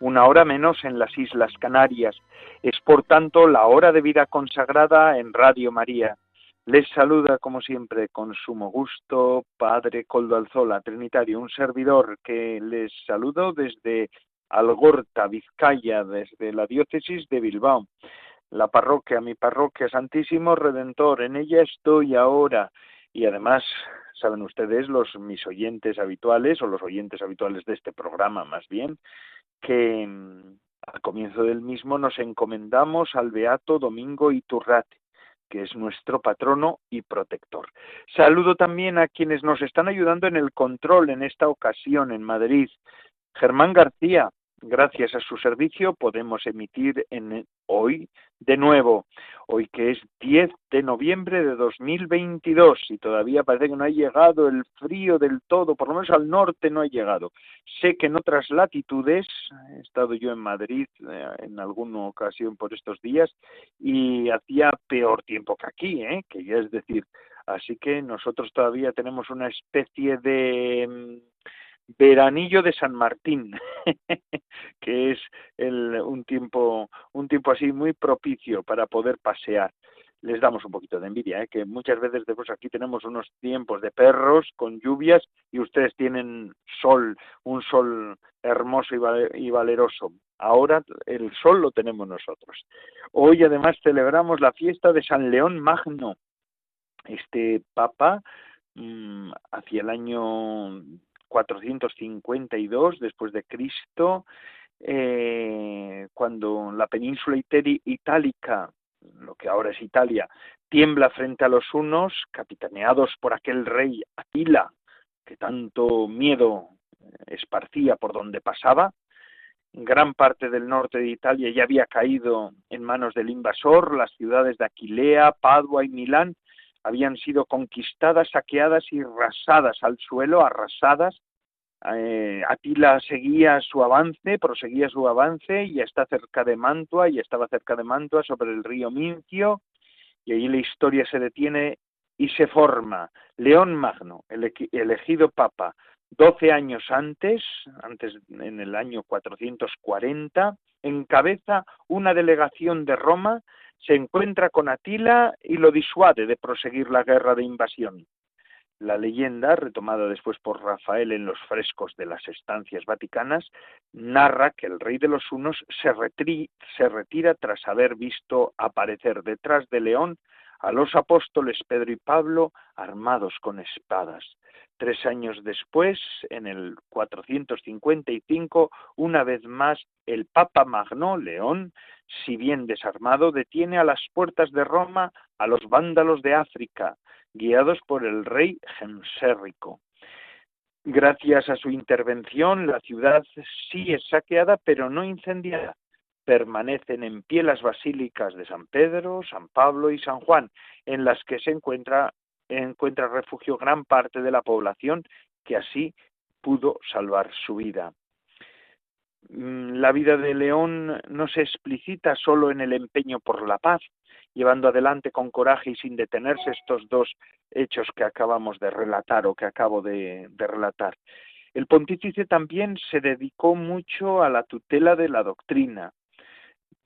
una hora menos en las Islas Canarias. Es por tanto la hora de vida consagrada en Radio María. Les saluda, como siempre, con sumo gusto, Padre Coldo Alzola, Trinitario, un servidor que les saludo desde Algorta, Vizcaya, desde la diócesis de Bilbao. La parroquia, mi parroquia Santísimo Redentor, en ella estoy ahora y además saben ustedes los mis oyentes habituales o los oyentes habituales de este programa más bien que mm, al comienzo del mismo nos encomendamos al beato Domingo Iturrate que es nuestro patrono y protector. Saludo también a quienes nos están ayudando en el control en esta ocasión en Madrid. Germán García, gracias a su servicio podemos emitir en hoy de nuevo, hoy que es 10 de noviembre de 2022 y todavía parece que no ha llegado el frío del todo, por lo menos al norte no ha llegado. Sé que en otras latitudes, he estado yo en Madrid eh, en alguna ocasión por estos días y hacía peor tiempo que aquí, ¿eh? que ya es decir, así que nosotros todavía tenemos una especie de mm, veranillo de San Martín, que es el, un tiempo un tiempo así muy propicio para poder pasear. Les damos un poquito de envidia, ¿eh? que muchas veces después aquí tenemos unos tiempos de perros con lluvias y ustedes tienen sol, un sol hermoso y, valeroso. Ahora el sol lo tenemos nosotros. Hoy además celebramos la fiesta de San León Magno. Este papa mmm, hacia el año 452 después de Cristo, eh, cuando la península itálica, lo que ahora es Italia, tiembla frente a los hunos, capitaneados por aquel rey Atila, que tanto miedo esparcía por donde pasaba, gran parte del norte de Italia ya había caído en manos del invasor, las ciudades de Aquilea, Padua y Milán habían sido conquistadas, saqueadas y rasadas al suelo, arrasadas. Eh, Atila seguía su avance, proseguía su avance y está cerca de Mantua, y estaba cerca de Mantua sobre el río Mincio, y allí la historia se detiene y se forma. León Magno, el elegido papa, doce años antes, antes en el año 440, encabeza una delegación de Roma se encuentra con Atila y lo disuade de proseguir la guerra de invasión. La leyenda, retomada después por Rafael en los frescos de las estancias vaticanas, narra que el rey de los hunos se, se retira tras haber visto aparecer detrás de León a los apóstoles Pedro y Pablo armados con espadas. Tres años después, en el 455, una vez más, el Papa Magno León, si bien desarmado, detiene a las puertas de Roma a los vándalos de África, guiados por el rey Gensérico. Gracias a su intervención, la ciudad sí es saqueada, pero no incendiada. Permanecen en pie las basílicas de San Pedro, San Pablo y San Juan, en las que se encuentra encuentra refugio gran parte de la población que así pudo salvar su vida. Mm, la vida de León no se explicita solo en el empeño por la paz, llevando adelante con coraje y sin detenerse estos dos hechos que acabamos de relatar o que acabo de, de relatar. El pontífice también se dedicó mucho a la tutela de la doctrina.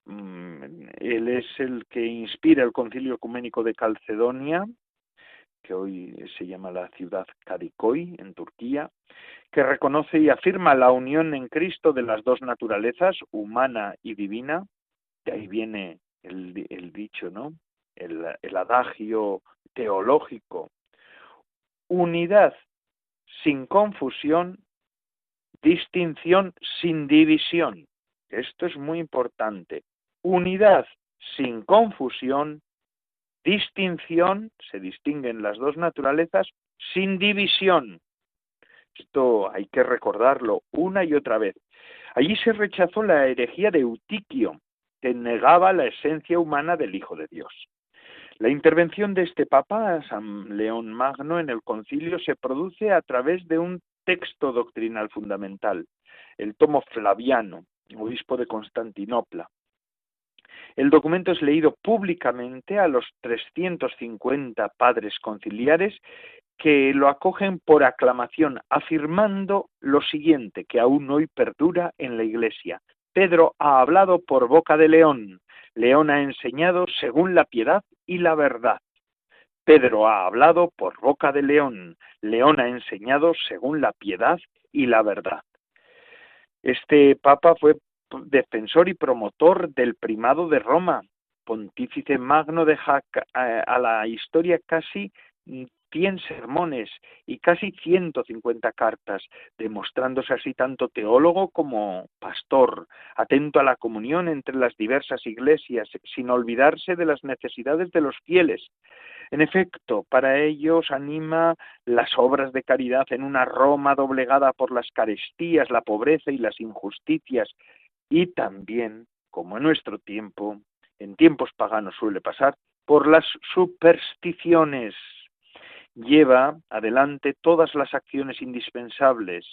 Mm, él es el que inspira el concilio ecuménico de Calcedonia, que hoy se llama la ciudad Kadikoy, en Turquía, que reconoce y afirma la unión en Cristo de las dos naturalezas, humana y divina, de ahí viene el, dicho, ¿no? El adagio teológico. Unidad sin confusión, distinción sin división. Esto es muy importante. Unidad sin confusión, distinción, se distinguen las dos naturalezas sin división. Esto hay que recordarlo una y otra vez. Allí se rechazó la herejía de Eutiquio, que negaba la esencia humana del Hijo de Dios. La intervención de este Papa, San León Magno, en el concilio se produce a través de un texto doctrinal fundamental, el tomo Flaviano, obispo de Constantinopla. El documento es leído públicamente a los 350 padres conciliares que lo acogen por aclamación, afirmando lo siguiente, que aún hoy perdura en la Iglesia. Pedro ha hablado por boca de León, León ha enseñado según la piedad y la verdad. Pedro ha hablado por boca de León, León ha enseñado según la piedad y la verdad. Este papa fue defensor y promotor del primado de Roma, pontífice magno deja a la historia casi 100 sermones y casi 150 cartas, demostrándose así tanto teólogo como pastor, atento a la comunión entre las diversas iglesias, sin olvidarse de las necesidades de los fieles. En efecto, para ellos anima las obras de caridad en una Roma doblegada por las carestías, la pobreza y las injusticias, y también, como en nuestro tiempo, en tiempos paganos suele pasar, por las supersticiones lleva adelante todas las acciones indispensables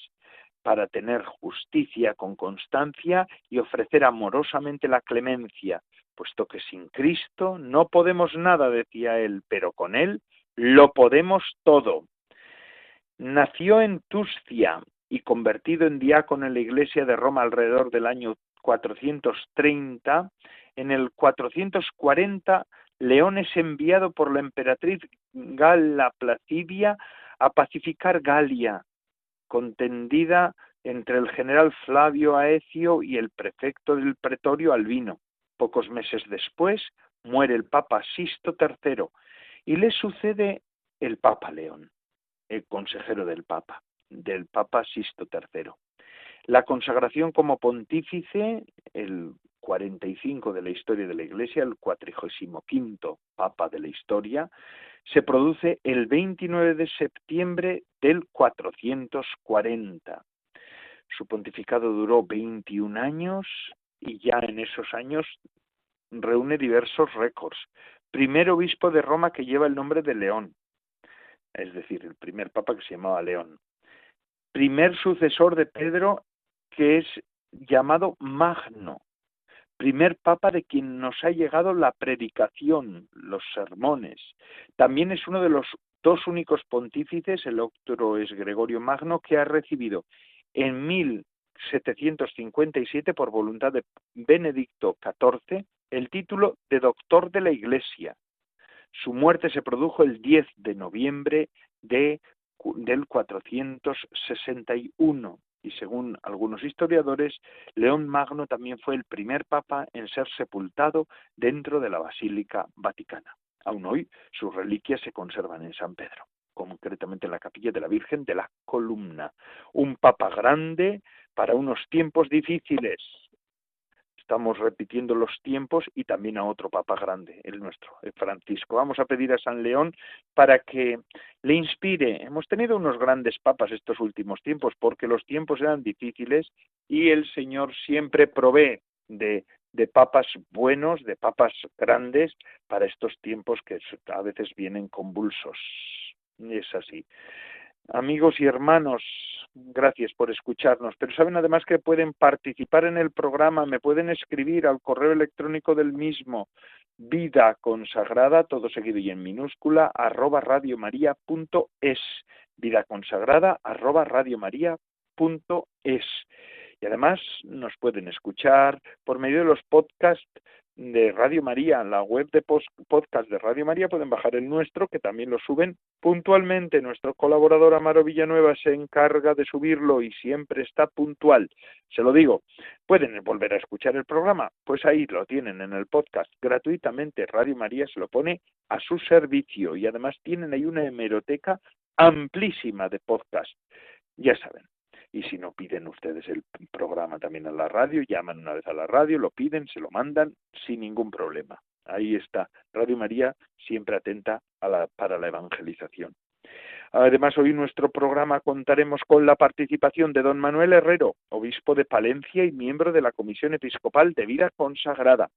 para tener justicia con constancia y ofrecer amorosamente la clemencia, puesto que sin Cristo no podemos nada, decía él, pero con él lo podemos todo. Nació en Tuscia y convertido en diácono en la iglesia de Roma alrededor del año 430, en el 440 León es enviado por la emperatriz Gala Placidia a pacificar Galia, contendida entre el general Flavio Aecio y el prefecto del pretorio Albino. Pocos meses después muere el Papa Sisto III y le sucede el Papa León, el consejero del Papa, del Papa Sisto III. La consagración como pontífice, el 45 de la historia de la Iglesia, el quinto Papa de la historia, se produce el 29 de septiembre del 440. Su pontificado duró 21 años y ya en esos años reúne diversos récords. Primer obispo de Roma que lleva el nombre de León, es decir, el primer papa que se llamaba León. Primer sucesor de Pedro que es llamado Magno, primer papa de quien nos ha llegado la predicación, los sermones. También es uno de los dos únicos pontífices, el otro es Gregorio Magno, que ha recibido en 1757, por voluntad de Benedicto XIV, el título de doctor de la Iglesia. Su muerte se produjo el 10 de noviembre de, del 461 y según algunos historiadores, León Magno también fue el primer papa en ser sepultado dentro de la Basílica Vaticana. Aún hoy sus reliquias se conservan en San Pedro, concretamente en la capilla de la Virgen de la Columna. Un papa grande para unos tiempos difíciles, estamos repitiendo los tiempos y también a otro Papa grande, el nuestro, el Francisco. Vamos a pedir a San León para que le inspire. Hemos tenido unos grandes papas estos últimos tiempos porque los tiempos eran difíciles y el Señor siempre provee de, de papas buenos, de papas grandes para estos tiempos que a veces vienen convulsos. Es así. Amigos y hermanos, gracias por escucharnos, pero saben además que pueden participar en el programa, me pueden escribir al correo electrónico del mismo, vida consagrada, todo seguido y en minúscula, arroba radiomaria.es, vida consagrada, arroba radiomaria.es. Y además nos pueden escuchar por medio de los podcasts de Radio María, la web de podcast de Radio María, pueden bajar el nuestro, que también lo suben puntualmente. Nuestro colaborador Amaro Villanueva se encarga de subirlo y siempre está puntual. Se lo digo, pueden volver a escuchar el programa, pues ahí lo tienen en el podcast gratuitamente. Radio María se lo pone a su servicio y además tienen ahí una hemeroteca amplísima de podcast. Ya saben, y si no piden ustedes el programa también a la radio, llaman una vez a la radio, lo piden, se lo mandan sin ningún problema. Ahí está Radio María siempre atenta para la evangelización. Además, hoy en nuestro programa contaremos con la participación de don Manuel Herrero, obispo de Palencia y miembro de la Comisión Episcopal de Vida Consagrada.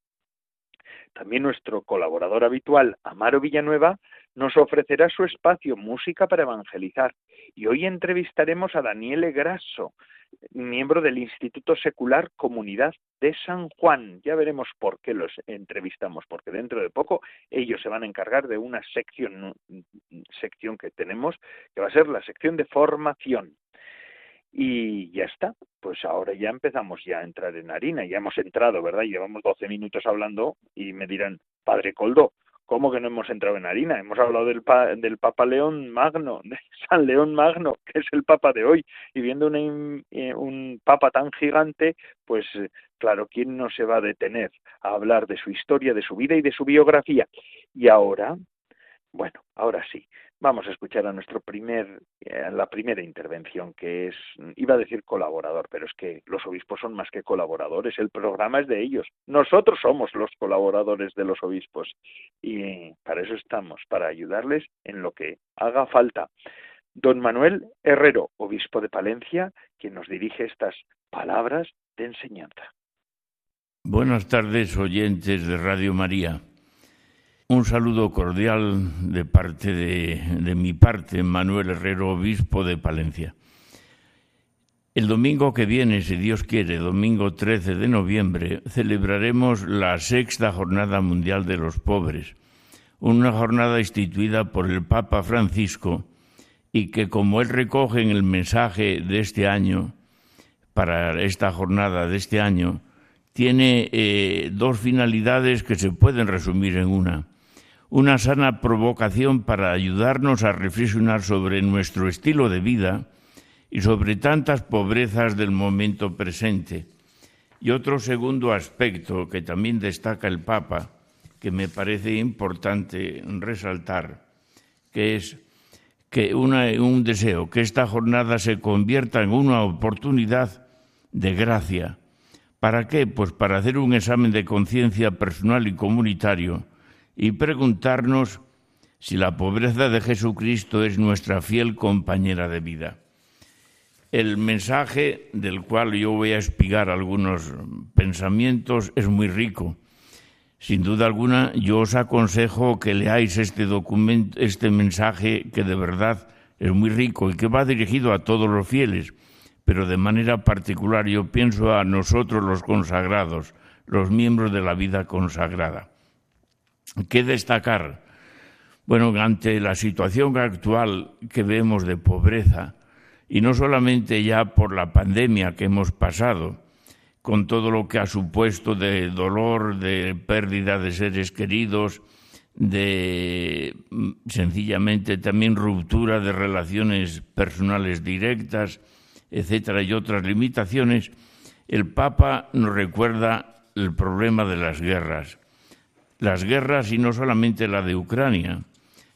También nuestro colaborador habitual, Amaro Villanueva, nos ofrecerá su espacio Música para Evangelizar. Y hoy entrevistaremos a Daniele Grasso, miembro del Instituto Secular Comunidad de San Juan. Ya veremos por qué los entrevistamos, porque dentro de poco ellos se van a encargar de una sección, sección que tenemos, que va a ser la sección de formación. Y ya está, pues ahora ya empezamos ya a entrar en harina, ya hemos entrado, ¿verdad? Llevamos 12 minutos hablando y me dirán, Padre Coldo, ¿Cómo que no hemos entrado en harina? Hemos hablado del, del Papa León Magno, de San León Magno, que es el Papa de hoy, y viendo eh, un Papa tan gigante, pues claro, ¿quién no se va a detener a hablar de su historia, de su vida y de su biografía? Y ahora, bueno, ahora sí, vamos a escuchar a nuestro primer, eh, la primera intervención, que es, iba a decir colaborador, pero es que los obispos son más que colaboradores, el programa es de ellos. Nosotros somos los colaboradores de los obispos y para eso estamos, para ayudarles en lo que haga falta. Don Manuel Herrero, obispo de Palencia, quien nos dirige estas palabras de enseñanza. Buenas tardes, oyentes de Radio María. Un saludo cordial de parte de, mi parte, Manuel Herrero, obispo de Palencia. El domingo que viene, si Dios quiere, domingo 13 de noviembre, celebraremos la sexta Jornada Mundial de los Pobres, una jornada instituida por el Papa Francisco y que, como él recoge en el mensaje de este año, para esta jornada de este año, tiene eh, dos finalidades que se pueden resumir en una una sana provocación para ayudarnos a reflexionar sobre nuestro estilo de vida y sobre tantas pobrezas del momento presente. Y otro segundo aspecto que también destaca el Papa, que me parece importante resaltar, que es que un deseo, que esta jornada se convierta en una oportunidad de gracia. ¿Para qué? Pues para hacer un examen de conciencia personal y comunitario y preguntarnos si la pobreza de Jesucristo es nuestra fiel compañera de vida. El mensaje del cual yo voy a espigar algunos pensamientos es muy rico. Sin duda alguna, yo os aconsejo que leáis este documento, este mensaje que de verdad es muy rico y que va dirigido a todos los fieles, pero de manera particular yo pienso a nosotros los consagrados, los miembros de la vida consagrada. ¿Qué destacar? Bueno, ante la situación actual que vemos de pobreza, y no solamente ya por la pandemia que hemos pasado, con todo lo que ha supuesto de dolor, de pérdida de seres queridos, de mm, sencillamente también ruptura de relaciones personales directas, etcétera, y otras limitaciones, el Papa nos recuerda el problema de las guerras las guerras y no solamente la de Ucrania,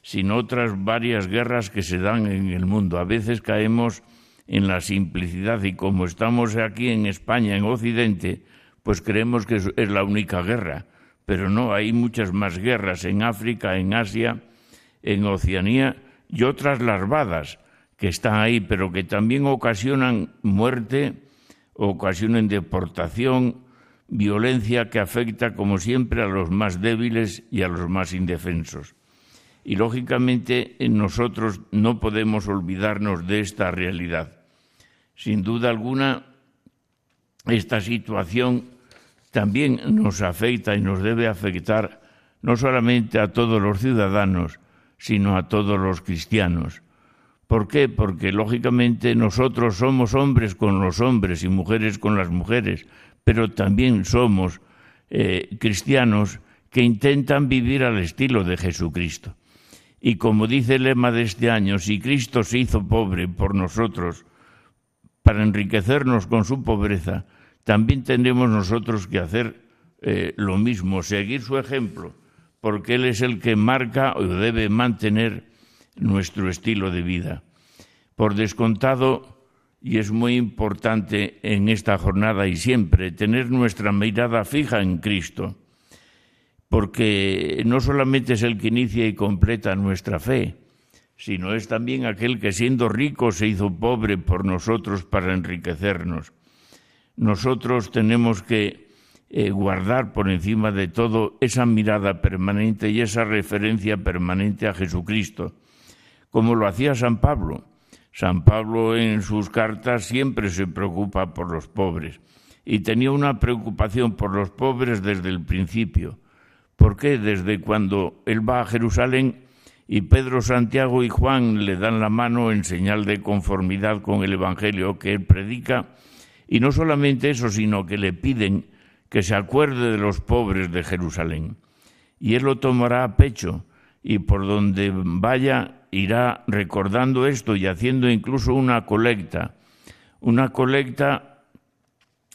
sino otras varias guerras que se dan en el mundo. A veces caemos en la simplicidad y como estamos aquí en España, en Occidente, pues creemos que es la única guerra. Pero no, hay muchas más guerras en África, en Asia, en Oceanía y otras larvadas que están ahí, pero que también ocasionan muerte, ocasionan deportación, violencia que afecta, como siempre, a los más débiles y a los más indefensos. Y, lógicamente, nosotros no podemos olvidarnos de esta realidad. Sin duda alguna, esta situación también nos afecta y nos debe afectar no solamente a todos los ciudadanos, sino a todos los cristianos. ¿Por qué? Porque lógicamente nosotros somos hombres con los hombres y mujeres con las mujeres, pero también somos eh, cristianos que intentan vivir al estilo de Jesucristo. Y como dice el lema de este año, si Cristo se hizo pobre por nosotros para enriquecernos con su pobreza, también tenemos nosotros que hacer eh, lo mismo, seguir su ejemplo, porque Él es el que marca o debe mantener nuestro estilo de vida. Por descontado, y es muy importante en esta jornada y siempre tener nuestra mirada fija en Cristo, porque no solamente es el que inicia y completa nuestra fe, sino es también aquel que siendo rico se hizo pobre por nosotros para enriquecernos. Nosotros tenemos que eh, guardar por encima de todo esa mirada permanente y esa referencia permanente a Jesucristo, como lo hacía San Pablo. San Pablo en sus cartas siempre se preocupa por los pobres y tenía una preocupación por los pobres desde el principio. ¿Por qué? Desde cuando él va a Jerusalén y Pedro, Santiago y Juan le dan la mano en señal de conformidad con el Evangelio que él predica, y no solamente eso, sino que le piden que se acuerde de los pobres de Jerusalén. Y él lo tomará a pecho, y por donde vaya irá recordando esto y haciendo incluso una colecta, una colecta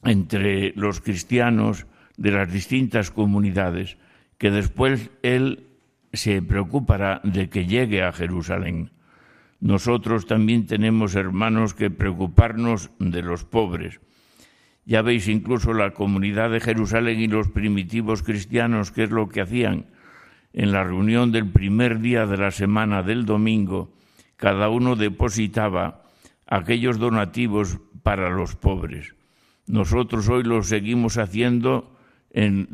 entre los cristianos de las distintas comunidades, que después él se preocupará de que llegue a Jerusalén. Nosotros también tenemos hermanos que preocuparnos de los pobres. Ya veis incluso la comunidad de Jerusalén y los primitivos cristianos, qué es lo que hacían. En la reunión del primer día de la semana del domingo, cada uno depositaba aquellos donativos para los pobres. Nosotros hoy lo seguimos haciendo en,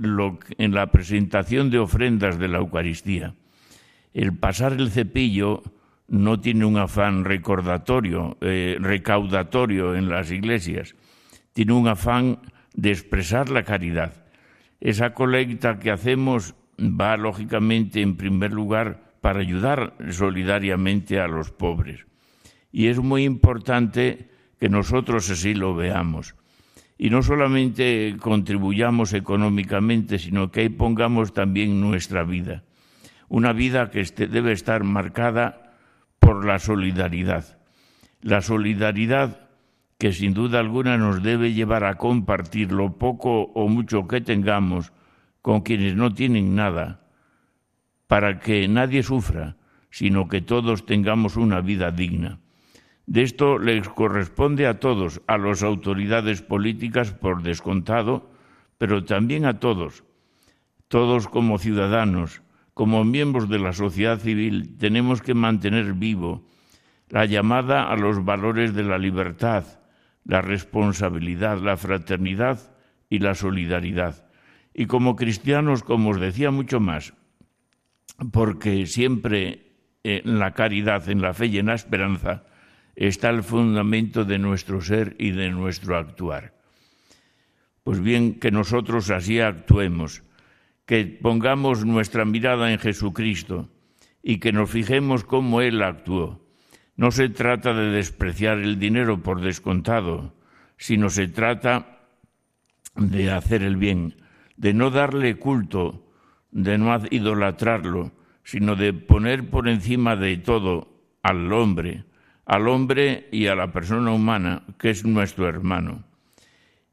la presentación de ofrendas de la Eucaristía. El pasar el cepillo no tiene un afán recordatorio, eh, recaudatorio en las iglesias, tiene un afán de expresar la caridad. Esa colecta que hacemos va lógicamente en primer lugar para ayudar solidariamente a los pobres. Y es muy importante que nosotros así lo veamos y no solamente contribuyamos económicamente, sino que ahí pongamos también nuestra vida. Una vida que este, debe estar marcada por la solidaridad. La solidaridad que sin duda alguna nos debe llevar a compartir lo poco o mucho que tengamos con quienes no tienen nada, para que nadie sufra, sino que todos tengamos una vida digna. De esto les corresponde a todos, a las autoridades políticas por descontado, pero también a todos. Todos como ciudadanos, como miembros de la sociedad civil, tenemos que mantener vivo la llamada a los valores de la libertad, la responsabilidad, la fraternidad y la solidaridad. Y como cristianos, como os decía, mucho más, porque siempre en la caridad, en la fe y en la esperanza, está el fundamento de nuestro ser y de nuestro actuar. Pues bien, que nosotros así actuemos, que pongamos nuestra mirada en Jesucristo y que nos fijemos cómo Él actuó. No se trata de despreciar el dinero por descontado, sino se trata de hacer el bien, de no darle culto, de no idolatrarlo, sino de poner por encima de todo al hombre, al hombre y a la persona humana, que es nuestro hermano.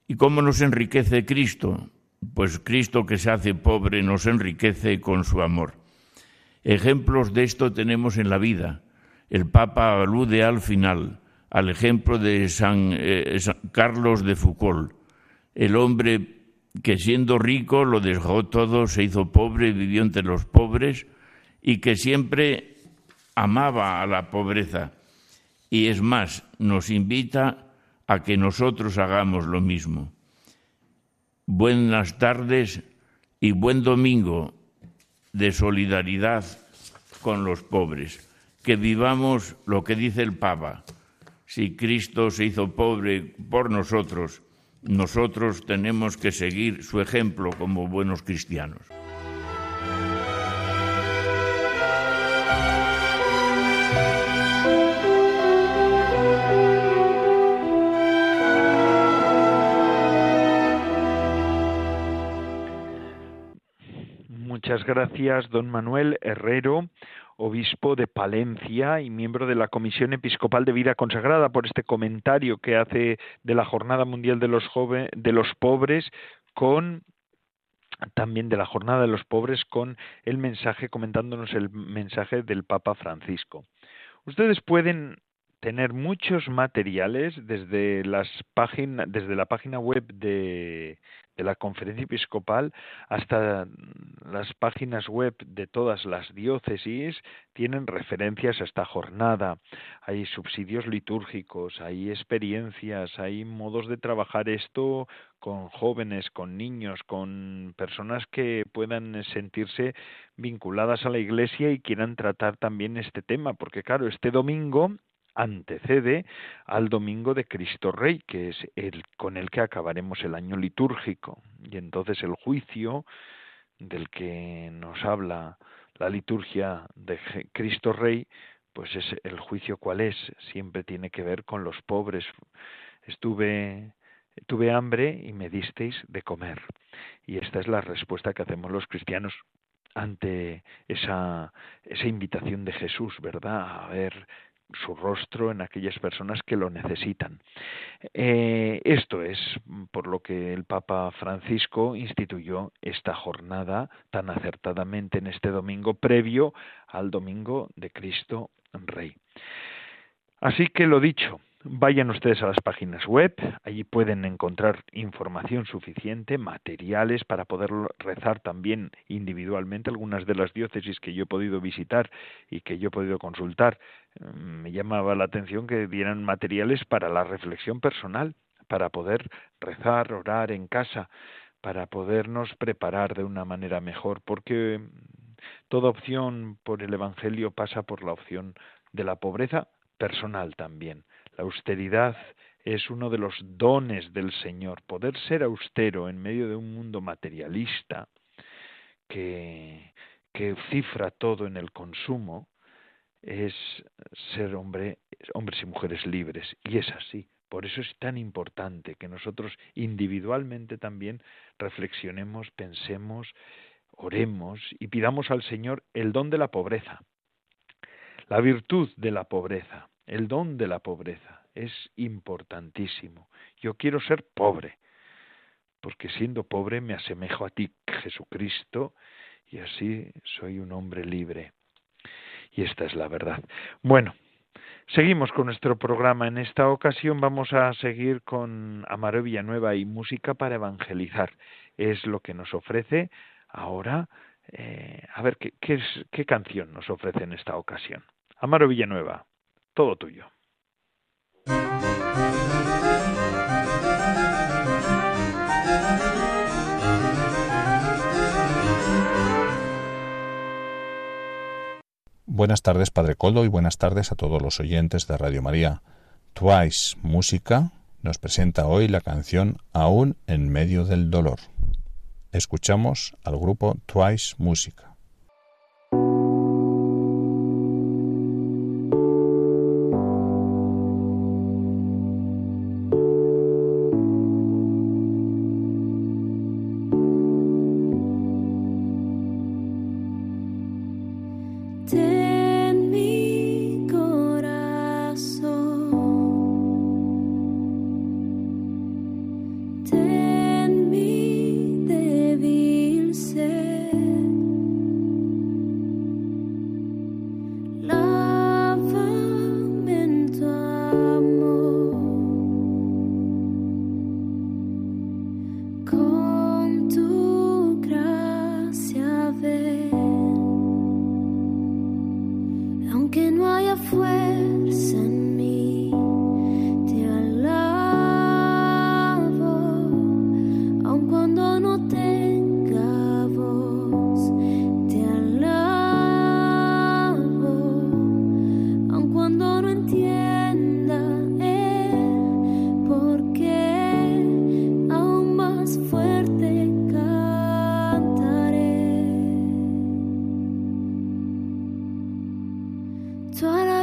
¿Y cómo nos enriquece Cristo? Pues Cristo que se hace pobre nos enriquece con su amor. Ejemplos de esto tenemos en la vida. El Papa alude al final al ejemplo de San, eh, San Carlos de Foucault, el hombre que siendo rico lo dejó todo, se hizo pobre, vivió entre los pobres y que siempre amaba a la pobreza y es más, nos invita a que nosotros hagamos lo mismo. Buenas tardes y buen domingo de solidaridad con los pobres. Que vivamos lo que dice el Papa. Si Cristo se hizo pobre por nosotros, nosotros tenemos que seguir su ejemplo como buenos cristianos. Muchas gracias, don Manuel Herrero, obispo de Palencia y miembro de la Comisión Episcopal de Vida Consagrada, por este comentario que hace de la Jornada Mundial de los, de los Pobres con también de la Jornada de los Pobres con el mensaje, comentándonos el mensaje del Papa Francisco. Ustedes pueden tener muchos materiales desde las páginas, desde la página web de, de la conferencia episcopal hasta las páginas web de todas las diócesis tienen referencias a esta jornada. Hay subsidios litúrgicos, hay experiencias, hay modos de trabajar esto con jóvenes, con niños, con personas que puedan sentirse vinculadas a la Iglesia y quieran tratar también este tema, porque claro, este domingo antecede al domingo de Cristo Rey, que es el con el que acabaremos el año litúrgico. Y entonces el juicio del que nos habla la liturgia de Cristo Rey, pues es el juicio cuál es, siempre tiene que ver con los pobres. Estuve tuve hambre y me disteis de comer. Y esta es la respuesta que hacemos los cristianos ante esa, esa invitación de Jesús, ¿verdad? A ver su rostro en aquellas personas que lo necesitan. Eh, esto es por lo que el Papa Francisco instituyó esta jornada tan acertadamente en este domingo previo al domingo de Cristo Rey. Así que lo dicho, Vayan ustedes a las páginas web, allí pueden encontrar información suficiente, materiales para poder rezar también individualmente. Algunas de las diócesis que yo he podido visitar y que yo he podido consultar, mm, me llamaba la atención que dieran materiales para la reflexión personal, para poder rezar, orar en casa, para podernos preparar de una manera mejor, porque toda opción por el Evangelio pasa por la opción de la pobreza personal también la austeridad es uno de los dones del Señor. Poder ser austero en medio de un mundo materialista que, cifra todo en el consumo es ser hombre, hombres y mujeres libres. Y es así. Por eso es tan importante que nosotros individualmente también reflexionemos, pensemos, oremos y pidamos al Señor el don de la pobreza, la virtud de la pobreza, el don de la pobreza es importantísimo. Yo quiero ser pobre, porque siendo pobre me asemejo a ti, Jesucristo, y así soy un hombre libre. Y esta es la verdad. Bueno, seguimos con nuestro programa. En esta ocasión vamos a seguir con Amaro Villanueva y música para evangelizar. Es lo que nos ofrece ahora. Eh, a ver, ¿qué, es, ¿qué canción nos ofrece en esta ocasión? Amaro Villanueva todo tuyo. Buenas tardes, Padre Coldo, y buenas tardes a todos los oyentes de Radio María. Twice Música nos presenta hoy la canción Aún en medio del dolor. Escuchamos al grupo Twice Música.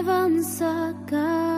avanza cada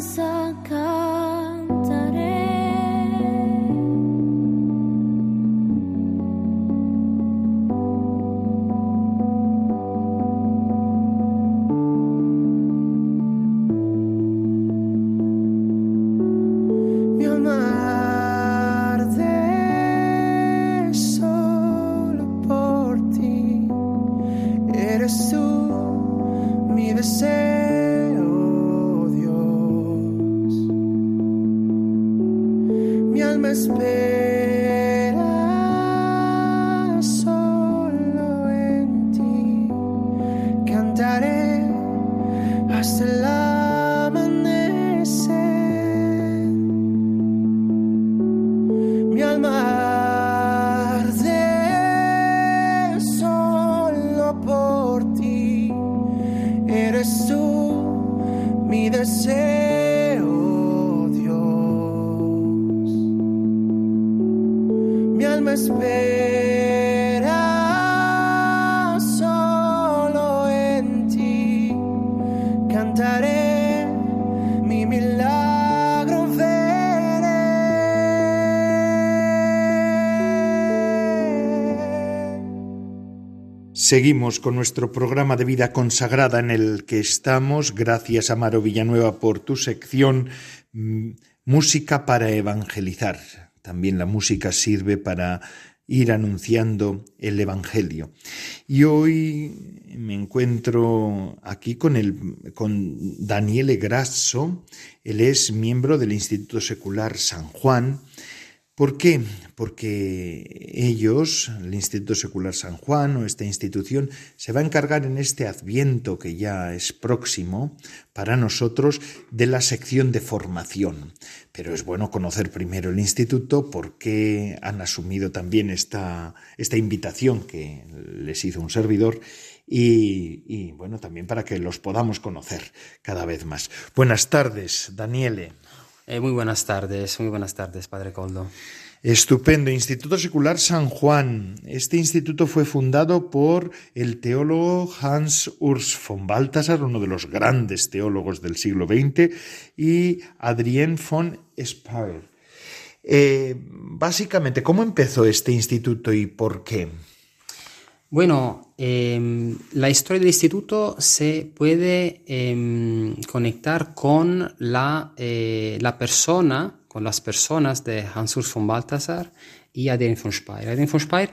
sangka Seguimos con nuestro programa de vida consagrada en el que estamos. Gracias, Amaro Villanueva, por tu sección mm, Música para Evangelizar. También la música sirve para ir anunciando el Evangelio. Y hoy me encuentro aquí con, el, con Daniele Grasso. Él es miembro del Instituto Secular San Juan ¿Por qué? Porque ellos, el Instituto Secular San Juan o esta institución, se va a encargar en este adviento que ya es próximo para nosotros de la sección de formación. Pero es bueno conocer primero el instituto porque han asumido también esta, esta invitación que les hizo un servidor y, y, bueno, también para que los podamos conocer cada vez más. Buenas tardes, Daniele. Eh, muy buenas tardes, muy buenas tardes, Padre Coldo. Estupendo. Instituto Secular San Juan. Este instituto fue fundado por el teólogo Hans Urs von Balthasar, uno de los grandes teólogos del siglo XX, y Adrien von Speyer. Eh, básicamente, ¿cómo empezó este instituto y por qué? Bueno, em, la historia del instituto se puede em, conectar con la, eh, la, persona, con las personas de Hans-Urs von Balthasar y Adrienne von Speyer. Adrienne von Speyer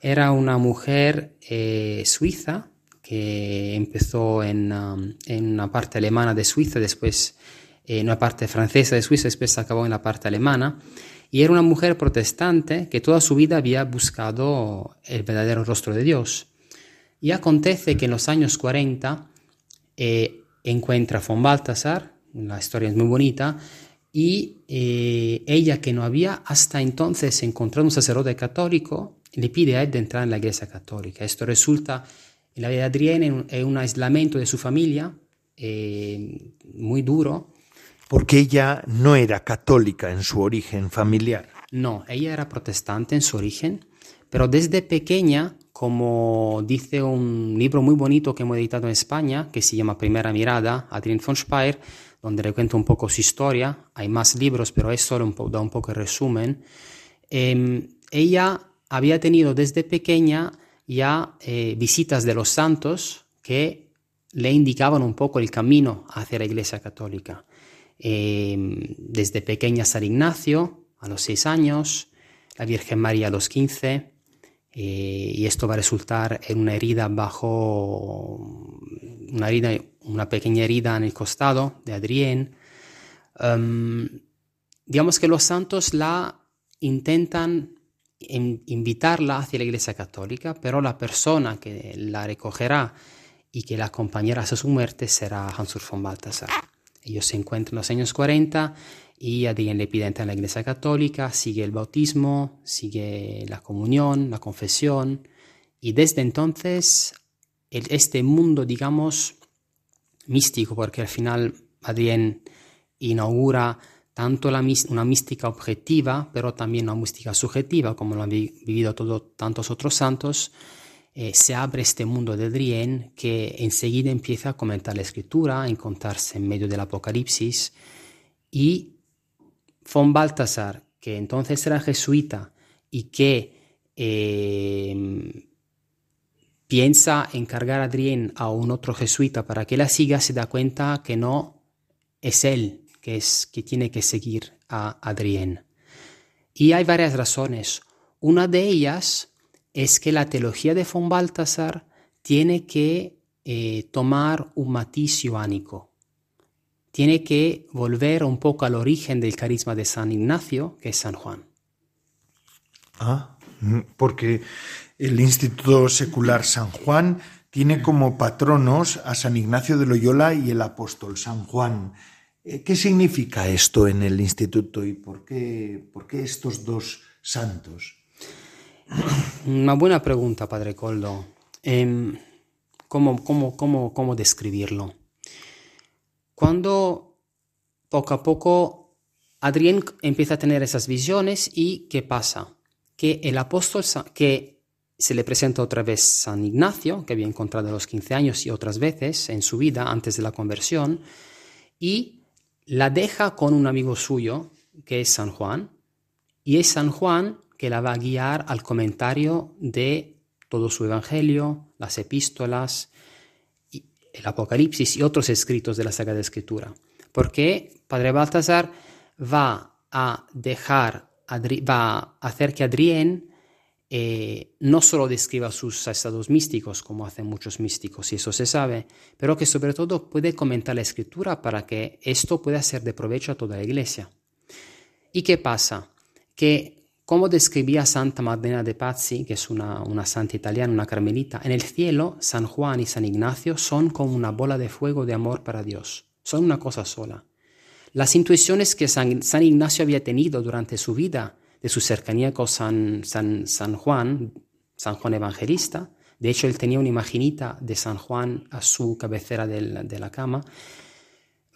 era una mujer eh, suiza que empezó en, um, en, una parte alemana de Suiza, después en una parte francesa de Suiza, después acabó en la parte alemana y era una mujer protestante que toda su vida había buscado el verdadero rostro de Dios. Y acontece que en los años 40 eh, encuentra a von Balthasar, la historia es muy bonita, y eh, ella que no había hasta entonces encontrado un sacerdote católico, le pide a él de entrar en la iglesia católica. Esto resulta en la vida de Adrienne en un aislamiento de su familia eh, muy duro, porque ella no era católica en su origen familiar. No, ella era protestante en su origen, pero desde pequeña, como dice un libro muy bonito que hemos editado en España, que se llama Primera Mirada, Adrien von Speyer, donde le cuento un poco su historia, hay más libros, pero es solo un da un poco el resumen, em, ella había tenido desde pequeña ya eh, visitas de los santos que le indicaban un poco el camino hacia la Iglesia Católica. Em, desde pequeña San Ignacio a los 6 años, la Virgen María a los 15, eh, y esto va a resultar en una herida bajo, una, herida, una pequeña herida en el costado de Adrién. Em, digamos que los santos la intentan invitarla hacia la Iglesia Católica, pero la persona que la recogerá y que la acompañará hasta su muerte será Hansur von Balthasar. Ellos se encuentran en los años 40 y Adrián le pide entrar en la iglesia católica, sigue el bautismo, sigue la comunión, la confesión, y desde entonces este mundo, digamos, místico, porque al final Adrián inaugura tanto una mística objetiva, pero también una mística subjetiva, como lo han vivido todos tantos otros santos, eh, se abre este mundo de Adrien que enseguida empieza a comentar la escritura, a encontrarse en medio del Apocalipsis y von Baltasar, que entonces era jesuita y que eh, piensa encargar a Adrien a un otro jesuita para que la siga, se da cuenta que no es él que, es, que tiene que seguir a Adrien. Y hay varias razones. Una de ellas es que la teología de von Baltasar tiene que eh, tomar un matiz joánico. Tiene que volver un poco al origen del carisma de San Ignacio, que es San Juan. Ah, porque el Instituto Secular San Juan tiene como patronos a San Ignacio de Loyola y el apóstol San Juan. Eh, ¿Qué significa esto en el instituto y por qué, por qué estos dos santos? Una buena pregunta, Padre Coldo. Eh, ¿cómo, cómo, cómo, ¿Cómo describirlo? Cuando poco a poco Adrián empieza a tener esas visiones y ¿qué pasa? Que el apóstol, que se le presenta otra vez San Ignacio, que había encontrado a los 15 años y otras veces en su vida antes de la conversión, y la deja con un amigo suyo, que es San Juan, y es San Juan que la va a guiar al comentario de todo su Evangelio, las epístolas, el Apocalipsis y otros escritos de la Sagrada Escritura. Porque Padre Baltasar va a dejar, va a hacer que Adrián eh, no solo describa sus estados místicos, como hacen muchos místicos, y eso se sabe, pero que sobre todo puede comentar la escritura para que esto pueda ser de provecho a toda la iglesia. ¿Y qué pasa? Que como describía Santa Magdalena de Pazzi, que es una, una, santa italiana, una carmelita, en el cielo San Juan y San Ignacio son como una bola de fuego de amor para Dios, son una cosa sola. Las intuiciones que San, San Ignacio había tenido durante su vida, de su cercanía con San, San, San Juan, San Juan Evangelista, de hecho él tenía una imaginita de San Juan a su cabecera de la cama,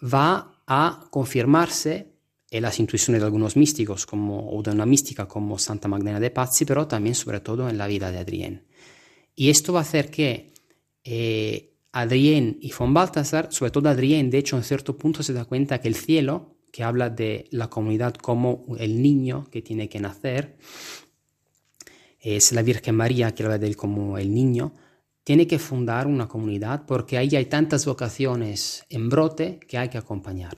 va a confirmarse en las intuiciones de algunos místicos como, o de una mística como Santa Magdalena de Pazzi, pero también sobre todo en la vida de Adrián. Y esto va a hacer que eh, Adrián y von Balthasar, sobre todo Adrián, de hecho en cierto punto se da cuenta que el cielo, que habla de la comunidad como el niño que tiene que nacer, es la Virgen María que habla de él como el niño, tiene que fundar una comunidad porque ahí hay tantas vocaciones en brote que hay que acompañar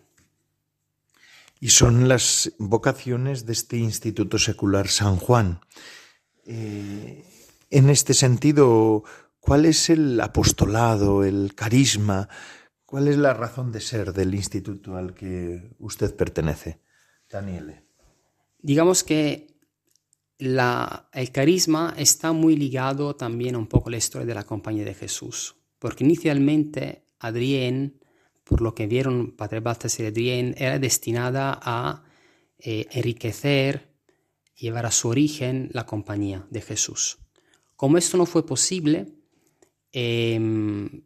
y son las vocaciones de este Instituto Secular San Juan. Eh, en este sentido, ¿cuál es el apostolado, el carisma? ¿Cuál es la razón de ser del instituto al que usted pertenece, Daniele? Digamos que el carisma está muy ligado también un poco a la historia de la compañía de Jesús, porque inicialmente Adrián por lo que vieron Padre Baltasar y Adrien, era destinada a eh, enriquecer, llevar a su origen la compañía de Jesús. Como esto no fue posible, em,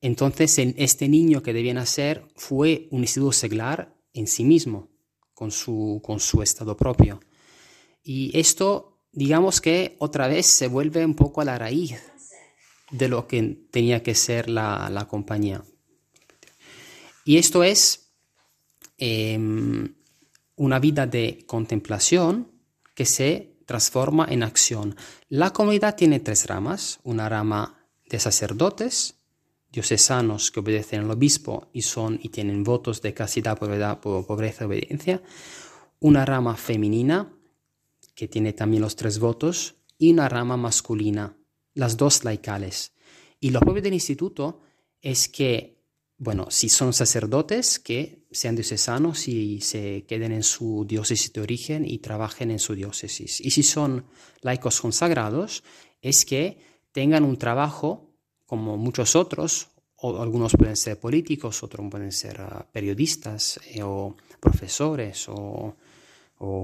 entonces este niño que debía nacer fue un instituto seglar en sí mismo, con su, con su estado propio. Y esto, digamos que otra vez se vuelve un poco a la raíz de lo que tenía que ser la, la compañía. Y esto es em, una vida de contemplación que se transforma en acción. La comunidad tiene tres ramas, una rama de sacerdotes, diocesanos que obedecen al obispo y son y tienen votos de castidad, pobreza y obediencia, una rama femenina que tiene también los tres votos y una rama masculina, las dos laicales. Y lo propio del instituto es que bueno, si son sacerdotes, que sean diocesanos y se queden en su diócesis de origen y trabajen en su diócesis. Y si son laicos consagrados, es que tengan un trabajo como muchos otros, o algunos pueden ser políticos, otros pueden ser ah, periodistas eh, o profesores o,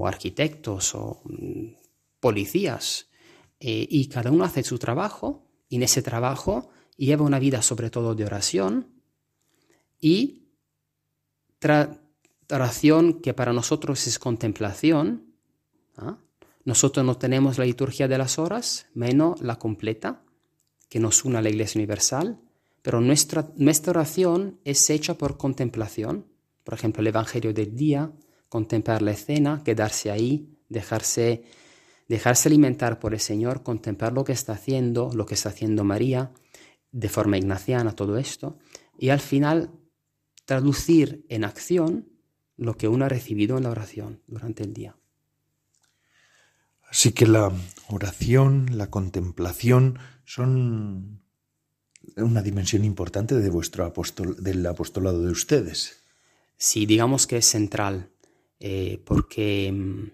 arquitectos o mm, policías. Eh, y cada uno hace su trabajo y en ese trabajo lleva una vida sobre todo de oración y oración que para nosotros es contemplación. ¿ah? Nosotros no tenemos la liturgia de las horas, menos la completa, que nos une a la Iglesia Universal, pero nuestra, nuestra oración es hecha por contemplación. Por ejemplo, el Evangelio del día, contemplar la escena, quedarse ahí, dejarse, dejarse alimentar por el Señor, contemplar lo que está haciendo, lo que está haciendo María, de forma ignaciana, todo esto, y al final traducir en acción lo que uno ha recibido en la oración durante el día. Así que la oración, la contemplación son una dimensión importante de vuestro apostol del apostolado de ustedes. Sí, digamos que es central, eh, porque mm,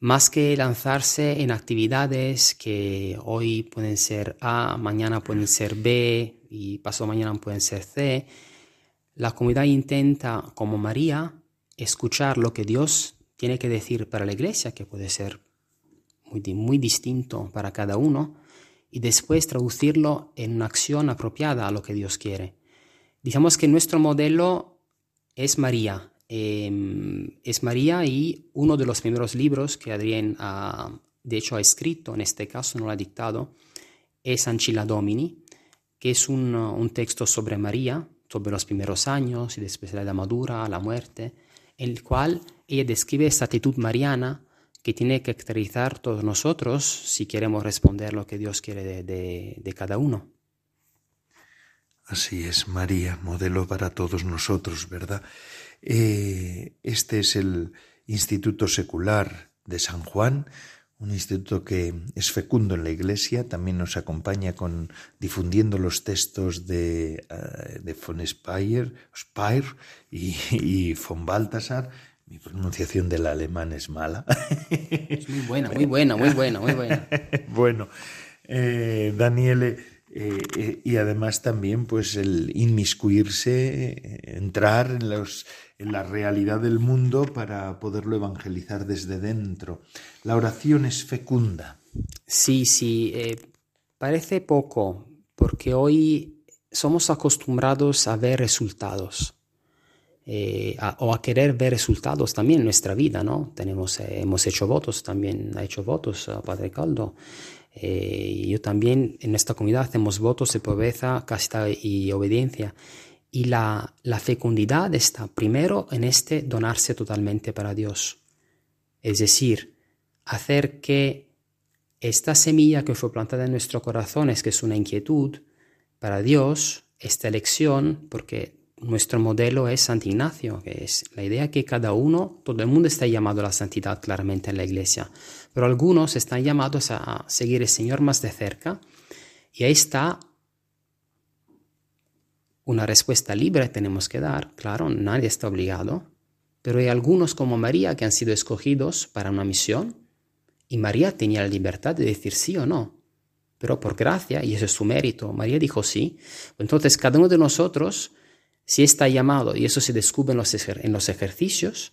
más que lanzarse en actividades que hoy pueden ser A, mañana pueden ser B y pasado mañana pueden ser C, la comunidad intenta, como María, escuchar lo que Dios tiene que decir para la iglesia, que puede ser muy, muy distinto para cada uno, y después traducirlo en una acción apropiada a lo que Dios quiere. Digamos que nuestro modelo es María. Em, es María y uno de los primeros libros que Adrián ha, de hecho ha escrito, en este caso no lo ha dictado, es Ancilla Domini, que es un, un texto sobre María, sobre los primeros años y después de la edad madura, la muerte, en el cual ella describe esta actitud mariana que tiene que caracterizar todos nosotros si queremos responder lo que Dios quiere de, cada uno. Así es, María, modelo para todos nosotros, ¿verdad? Eh, este es el Instituto Secular de San Juan, un instituto que es fecundo en la Iglesia, también nos acompaña con difundiendo los textos de, uh, de von Speyer, Speyer y, y von Balthasar, mi pronunciación del alemán es mala. Es muy buena, muy buena, muy buena, muy buena. bueno, eh, Daniele, eh, eh, y además también pues el inmiscuirse, eh, entrar en, los, en la realidad del mundo para poderlo evangelizar desde dentro. La oración es fecunda. Sí, sí, eh, parece poco, porque hoy somos acostumbrados a ver resultados eh, a, o a querer ver resultados también en nuestra vida, ¿no? Tenemos, eh, hemos hecho votos, también ha hecho votos a Padre Caldo. Eh, yo también en esta comunidad hacemos votos de pobreza, castidad y obediencia. Y la, la fecundidad está primero en este donarse totalmente para Dios. Es decir, hacer que esta semilla que fue plantada en nuestro corazón, es que es una inquietud para Dios, esta elección, porque nuestro modelo es Santo Ignacio, que es la idea que cada uno, todo el mundo está llamado a la santidad claramente en la iglesia, pero algunos están llamados a seguir al Señor más de cerca. Y ahí está una respuesta libre tenemos que dar, claro, nadie está obligado, pero hay algunos como María que han sido escogidos para una misión y María tenía la libertad de decir sí o no, pero por gracia, y eso es su mérito, María dijo sí, entonces cada uno de nosotros si está llamado, y eso se descubre en los, ejercicios,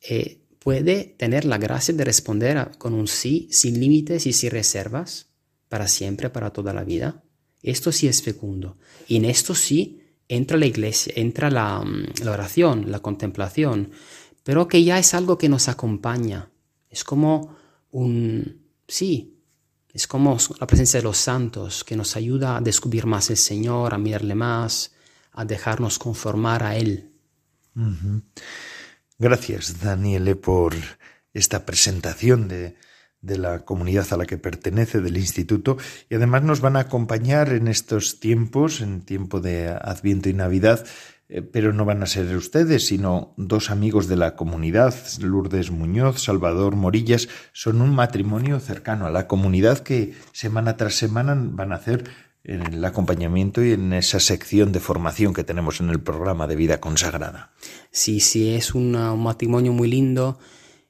eh, puede tener la gracia de responder con un sí sin límites y sin reservas, para siempre, para toda la vida. Esto sí es fecundo. Y en esto sí entra la iglesia, entra la, mm, la oración, la contemplación, pero que ya es algo que nos acompaña. Es como un, sí, es como la presencia de los santos que nos ayuda a descubrir más el Señor, a mirarle más, a dejarnos conformar a Él. Gracias, Daniele, por esta presentación de, de la comunidad a la que pertenece, del instituto, y además nos van a acompañar en estos tiempos, en tiempo de Adviento y Navidad, eh, pero no van a ser ustedes, sino dos amigos de la comunidad, Lourdes Muñoz, Salvador Morillas, son un matrimonio cercano a la comunidad que semana tras semana van a hacer en el acompañamiento y en esa sección de formación que tenemos en el programa de vida consagrada. Sí, sí, es un matrimonio muy lindo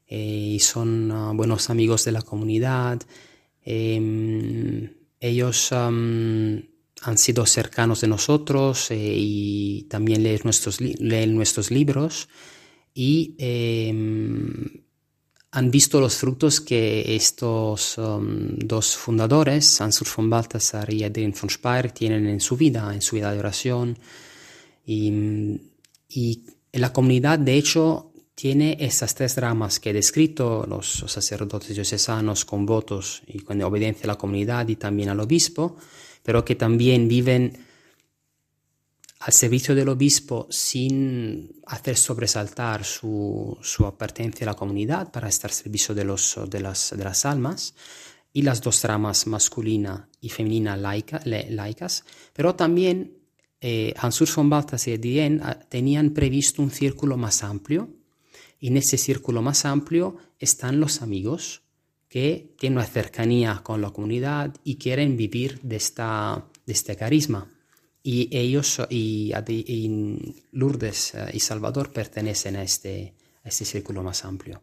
eh, y son uh, buenos amigos de la comunidad. Eh, ellos han sido cercanos de nosotros eh, y también leen nuestros, leen nuestros libros em, han visto los frutos que estos um, dos fundadores, Ansur von Balthasar y Adrien von Speyer, tienen en su vida, en su vida de oración. Y, y la comunidad, de hecho, tiene esas tres ramas que he descrito, los sacerdotes diocesanos con votos y con obediencia a la comunidad y también al obispo, pero que también viven al servicio del obispo sin hacer sobresaltar su, su pertenencia a la comunidad para estar al servicio de, los, de, las, de las almas, y las dos ramas masculina y femenina laica, laicas, pero también eh, Hansur von Balthasar y ah, tenían previsto un círculo más amplio, y en ese círculo más amplio están los amigos que tienen una cercanía con la comunidad y quieren vivir de, esta, de este carisma. Y ellos, y, Lourdes eh, y Salvador pertenecen a este, a este círculo más amplio.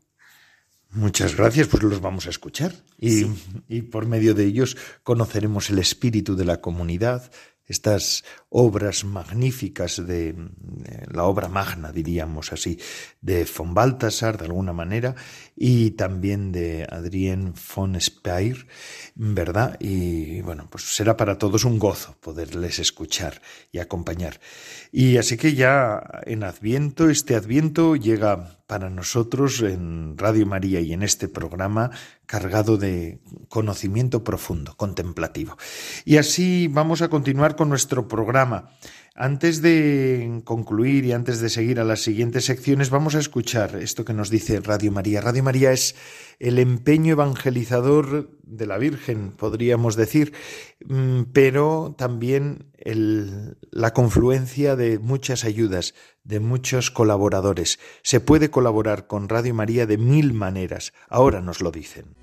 Muchas gracias, pues los vamos a escuchar y, y, por medio de ellos conoceremos el espíritu de la comunidad, estas obras magníficas de, la obra magna, diríamos así, de von Balthasar, de alguna manera, y también de Adrien von Speyer, ¿verdad? Y bueno, pues será para todos un gozo poderles escuchar y acompañar. Y así que ya en Adviento, este Adviento llega para nosotros en Radio María y en este programa cargado de conocimiento profundo, contemplativo. Y así vamos a continuar con nuestro programa. Antes de concluir y antes de seguir a las siguientes secciones, vamos a escuchar esto que nos dice Radio María. Radio María es el empeño evangelizador de la Virgen, podríamos decir, mm, pero también la confluencia de muchas ayudas, de muchos colaboradores. Se puede colaborar con Radio María de mil maneras. Ahora nos lo dicen.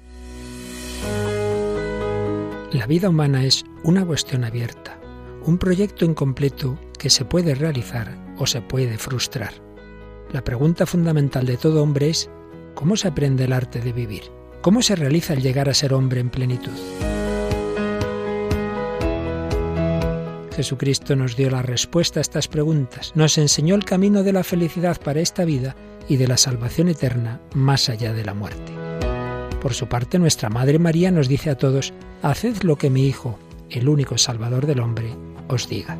La vida humana es una cuestión abierta un proyecto incompleto que se puede realizar o se puede frustrar. La pregunta fundamental de todo hombre es ¿cómo se aprende el arte de vivir? ¿Cómo se realiza el llegar a ser hombre en plenitud? Jesucristo nos dio la respuesta a estas preguntas, nos enseñó el camino de la felicidad para esta vida y de la salvación eterna más allá de la muerte. Por su parte, nuestra Madre María nos dice a todos, Haced lo que mi Hijo, el único Salvador del hombre, os diga.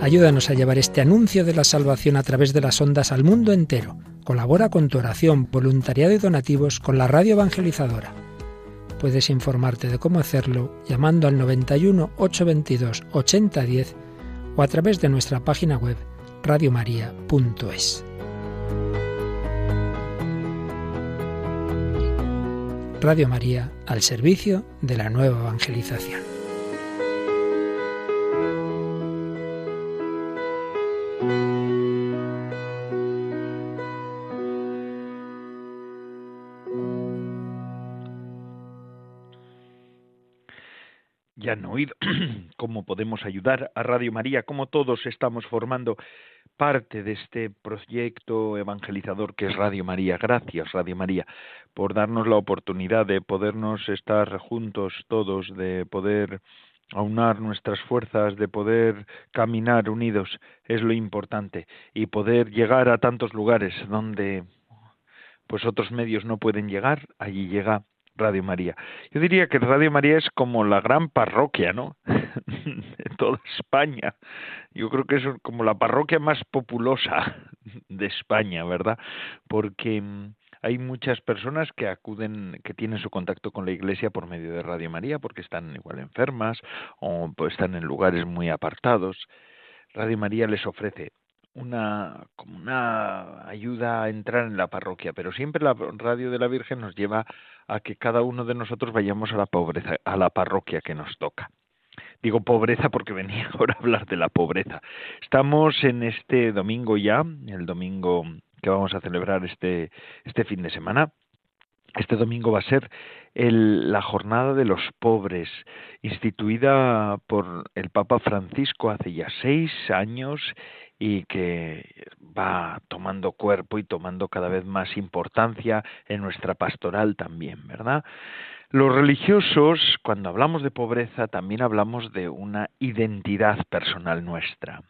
Ayúdanos a llevar este anuncio de la salvación a través de las ondas al mundo entero. Colabora con tu oración, voluntariado y donativos con la radio evangelizadora. Puedes informarte de cómo hacerlo llamando al 91 822 8010 o a través de nuestra página web radiomaria.es. Radio María al servicio de la nueva evangelización. Oído cómo podemos ayudar a Radio María, cómo todos estamos formando parte de este proyecto evangelizador que es Radio María. Gracias, Radio María, por darnos la oportunidad de podernos estar juntos todos, de poder aunar nuestras fuerzas, de poder caminar unidos, es lo importante, y poder llegar a tantos lugares donde pues otros medios no pueden llegar, allí llega Radio María. Yo diría que Radio María es como la gran parroquia, ¿no? de toda España. Yo creo que es como la parroquia más populosa de España, ¿verdad? Porque mm, hay muchas personas que acuden, que tienen su contacto con la Iglesia por medio de Radio María, porque están igual enfermas o pues, están en lugares muy apartados. Radio María les ofrece una como una ayuda a entrar en la parroquia, pero siempre la radio de la Virgen nos lleva a que cada uno de nosotros vayamos a la pobreza, a la parroquia que nos toca. Digo pobreza porque venía ahora a hablar de la pobreza. Estamos en este domingo ya, el domingo que vamos a celebrar este este fin de semana. Este domingo va a ser el, la jornada de los pobres, instituida por el Papa Francisco hace ya seis años y que va tomando cuerpo y tomando cada vez más importancia en nuestra pastoral también, ¿verdad? Los religiosos, cuando hablamos de pobreza, también hablamos de una identidad personal nuestra.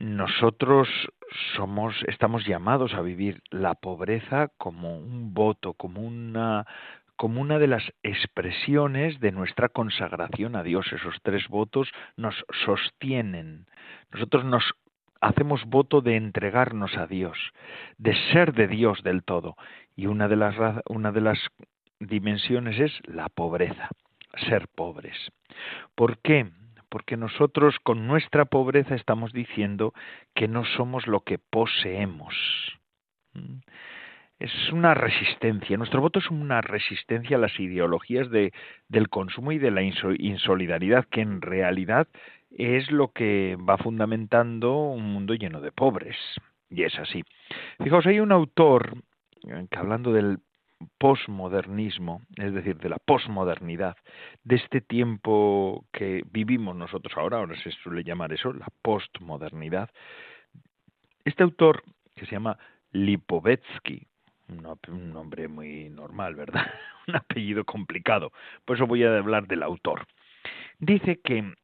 Nosotros somos, estamos llamados a vivir la pobreza como un voto, como una como una de las expresiones de nuestra consagración a Dios. Esos tres votos nos sostienen. Nosotros nos hacemos voto de entregarnos a Dios, de ser de Dios del todo. Y una de las, una de las dimensiones es la pobreza, ser pobres. ¿Por qué? Porque nosotros con nuestra pobreza estamos diciendo que no somos lo que poseemos. ¿Mm? Es una resistencia, nuestro voto es una resistencia a las ideologías de, del consumo y de la insolidaridad, que en realidad es lo que va fundamentando un mundo lleno de pobres. Y es así. Fijaos, hay un autor eh, que hablando del posmodernismo, es decir, de la posmodernidad, de este tiempo que vivimos nosotros ahora, ahora se suele llamar eso, la postmodernidad, este autor, que se llama Lipovetsky, un nombre muy normal, ¿verdad? un apellido complicado, por eso voy a hablar del autor, dice que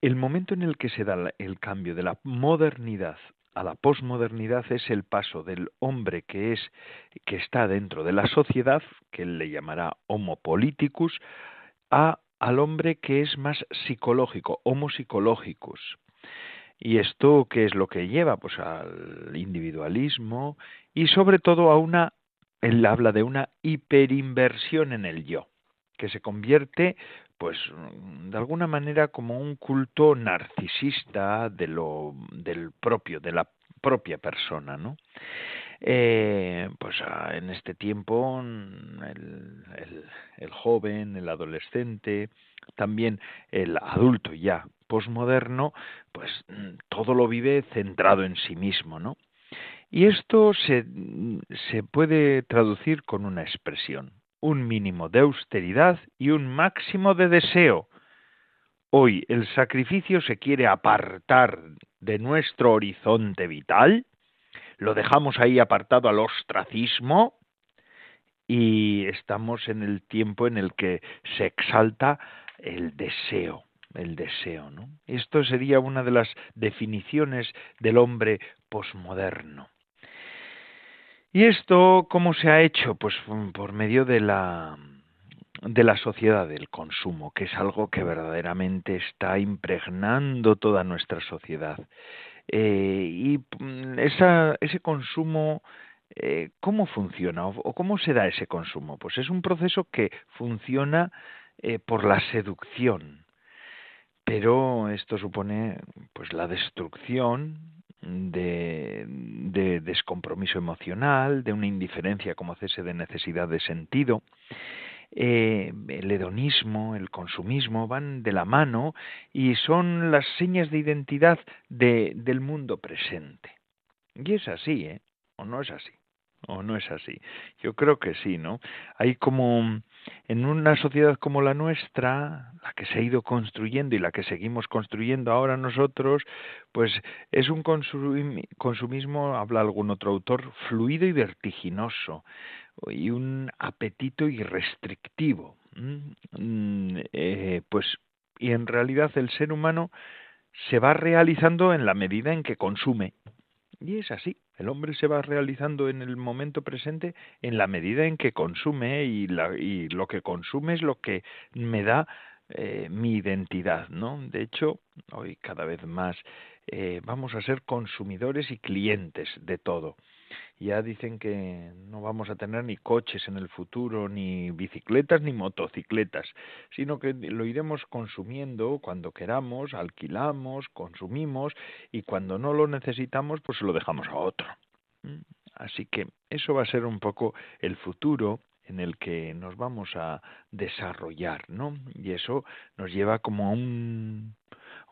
el momento en el que se da el cambio de la modernidad a la posmodernidad es el paso del hombre que es que está dentro de la sociedad, que él le llamará homo politicus, a al hombre que es más psicológico, homo psychologicus. ¿Y esto qué es lo que lleva? Pues al individualismo y sobre todo a una, él habla de una hiperinversión en el yo, que se convierte pues de alguna manera como un culto narcisista de lo del propio de la propia persona no eh, pues ah, en este tiempo el, el, joven el adolescente también el adulto ya posmoderno pues todo lo vive centrado en sí mismo no y esto se, se puede traducir con una expresión un mínimo de austeridad y un máximo de deseo. Hoy el sacrificio se quiere apartar de nuestro horizonte vital, lo dejamos ahí apartado al ostracismo y estamos en el tiempo en el que se exalta el deseo, el deseo, ¿no? Esto sería una de las definiciones del hombre posmoderno. ¿Y esto cómo se ha hecho? Pues mm, por medio de la de la sociedad del consumo, que es algo que verdaderamente está impregnando toda nuestra sociedad. Eh, y mm, esa, ese consumo, eh, ¿cómo funciona o, cómo se da ese consumo? Pues es un proceso que funciona eh, por la seducción, pero esto supone pues la destrucción de, de descompromiso emocional, de una indiferencia como cese de necesidad de sentido. Eh, el hedonismo, el consumismo van de la mano y son las señas de identidad de, del mundo presente. Y es así, ¿eh? ¿O no es así? ¿O no es así? Yo creo que sí, ¿no? Hay como en una sociedad como la nuestra, la que se ha ido construyendo y la que seguimos construyendo ahora nosotros, pues es un consumismo, habla algún otro autor, fluido y vertiginoso, y un apetito irrestrictivo. Mm, eh, pues, y en realidad el ser humano se va realizando en la medida en que consume. Y es así. El hombre se va realizando en el momento presente en la medida en que consume y, lo que consume es lo que me da eh, mi identidad, ¿no? De hecho, hoy cada vez más eh, vamos a ser consumidores y clientes de todo. Ya dicen que no vamos a tener ni coches en el futuro, ni bicicletas, ni motocicletas, sino que lo iremos consumiendo cuando queramos, alquilamos, consumimos y cuando no lo necesitamos, pues lo dejamos a otro. ¿Mm? Así que eso va a ser un poco el futuro en el que nos vamos a desarrollar, ¿no? Y eso nos lleva como a un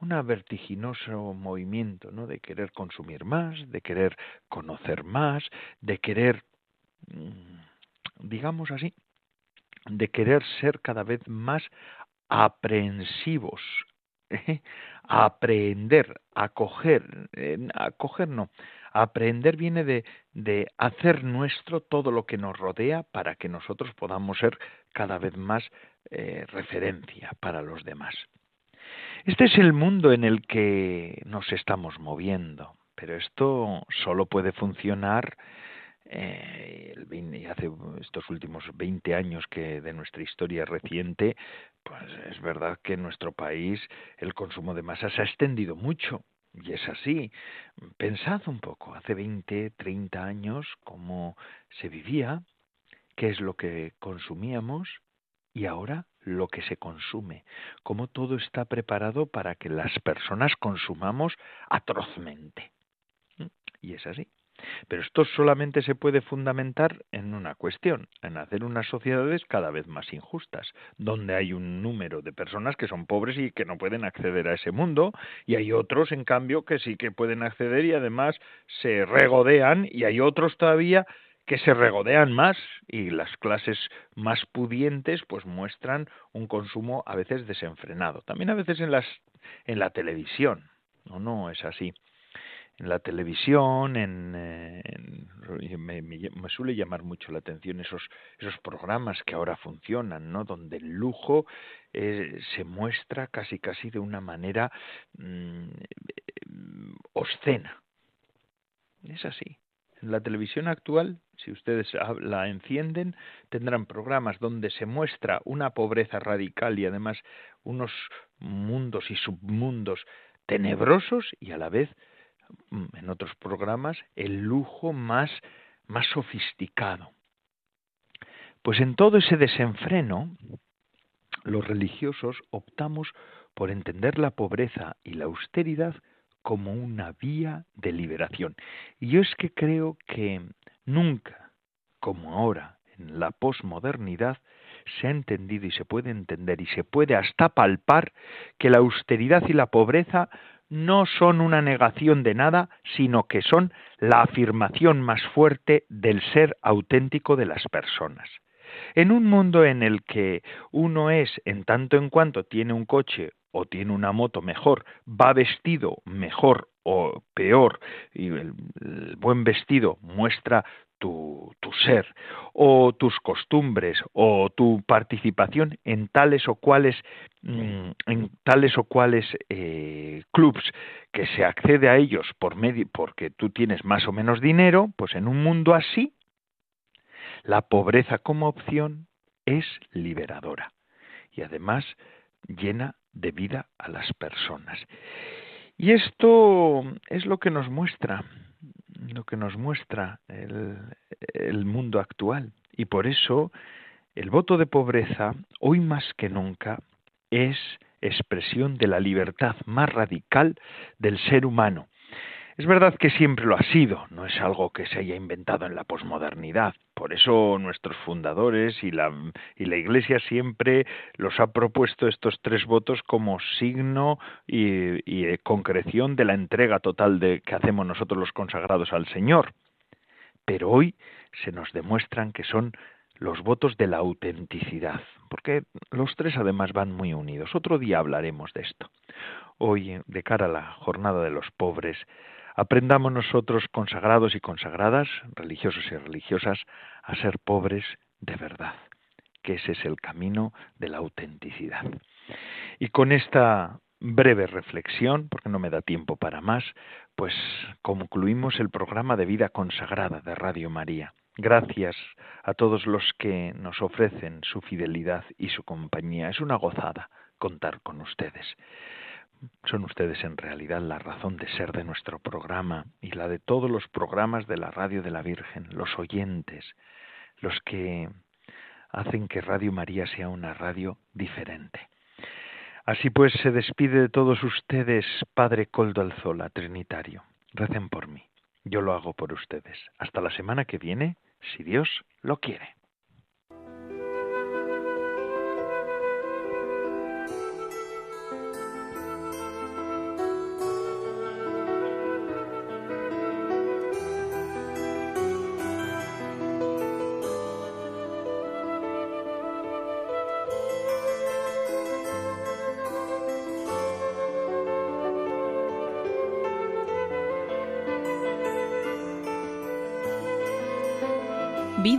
un vertiginoso movimiento, ¿no? De querer consumir más, de querer conocer más, de querer, mm, digamos así, de querer ser cada vez más aprensivos, ¿eh? aprender, acoger, acoger no, aprender viene de, de hacer nuestro todo lo que nos rodea para que nosotros podamos ser cada vez más eh, referencia para los demás. Este es el mundo en el que nos estamos moviendo, pero esto solo puede funcionar eh, hace estos últimos 20 años que de nuestra historia reciente, pues es verdad que en nuestro país el consumo de masa se ha extendido mucho Y es así. Pensad un poco, hace 20, 30 años, cómo se vivía, qué es lo que consumíamos y ahora lo que se consume, cómo todo está preparado para que las personas consumamos atrozmente. Y es así. Pero esto solamente se puede fundamentar en una cuestión, en hacer unas sociedades cada vez más injustas, donde hay un número de personas que son pobres y que no pueden acceder a ese mundo, y hay otros, en cambio, que sí que pueden acceder y además se regodean, y hay otros todavía que se regodean más y las clases más pudientes pues muestran un consumo a veces desenfrenado. También a veces en las en la televisión. No, no es así en la televisión, en, eh, me, suele llamar mucho la atención esos esos programas que ahora funcionan, ¿no? Donde el lujo eh, se muestra casi casi de una manera mm, obscena. Es así. En la televisión actual, si ustedes la encienden, tendrán programas donde se muestra una pobreza radical y además unos mundos y submundos tenebrosos y a la vez Mm, en otros programas, el lujo más, más sofisticado. Pues en todo ese desenfreno, los religiosos optamos por entender la pobreza y la austeridad como una vía de liberación. Y yo es que creo que nunca, como ahora, en la posmodernidad, se ha entendido y se puede entender y se puede hasta palpar que la austeridad y la pobreza no son una negación de nada, sino que son la afirmación más fuerte del ser auténtico de las personas. En un mundo en el que uno es, en tanto en cuanto tiene un coche o tiene una moto mejor, va vestido mejor o peor, y el, buen vestido muestra tu, tu, ser, o tus costumbres, o tu participación en tales o cuales, mm, en tales o cuales eh, clubs que se accede a ellos por medio, porque tú tienes más o menos dinero, pues en un mundo así, la pobreza como opción es liberadora y además llena de vida a las personas. Y esto es lo que nos muestra lo que nos muestra el, el mundo actual. Y por eso el voto de pobreza, hoy más que nunca, es expresión de la libertad más radical del ser humano es verdad que siempre lo ha sido, no es algo que se haya inventado en la posmodernidad. Por eso nuestros fundadores y la, Iglesia siempre los ha propuesto estos tres votos como signo y, y concreción de la entrega total de, que hacemos nosotros los consagrados al Señor. Pero hoy se nos demuestran que son los votos de la autenticidad, porque los tres además van muy unidos. Otro día hablaremos de esto. Hoy, de cara a la jornada de los pobres, Aprendamos nosotros, consagrados y consagradas, religiosos y religiosas, a ser pobres de verdad, que ese es el camino de la autenticidad. Y con esta breve reflexión, porque no me da tiempo para más, pues concluimos el programa de vida consagrada de Radio María. Gracias a todos los que nos ofrecen su fidelidad y su compañía. Es una gozada contar con ustedes. Son ustedes en realidad la razón de ser de nuestro programa y la de todos los programas de la Radio de la Virgen, los oyentes, los que hacen que Radio María sea una radio diferente. Así pues, se despide de todos ustedes, Padre Coldo Alzola, Trinitario. Recen por mí. Yo lo hago por ustedes. Hasta la semana que viene, si Dios lo quiere.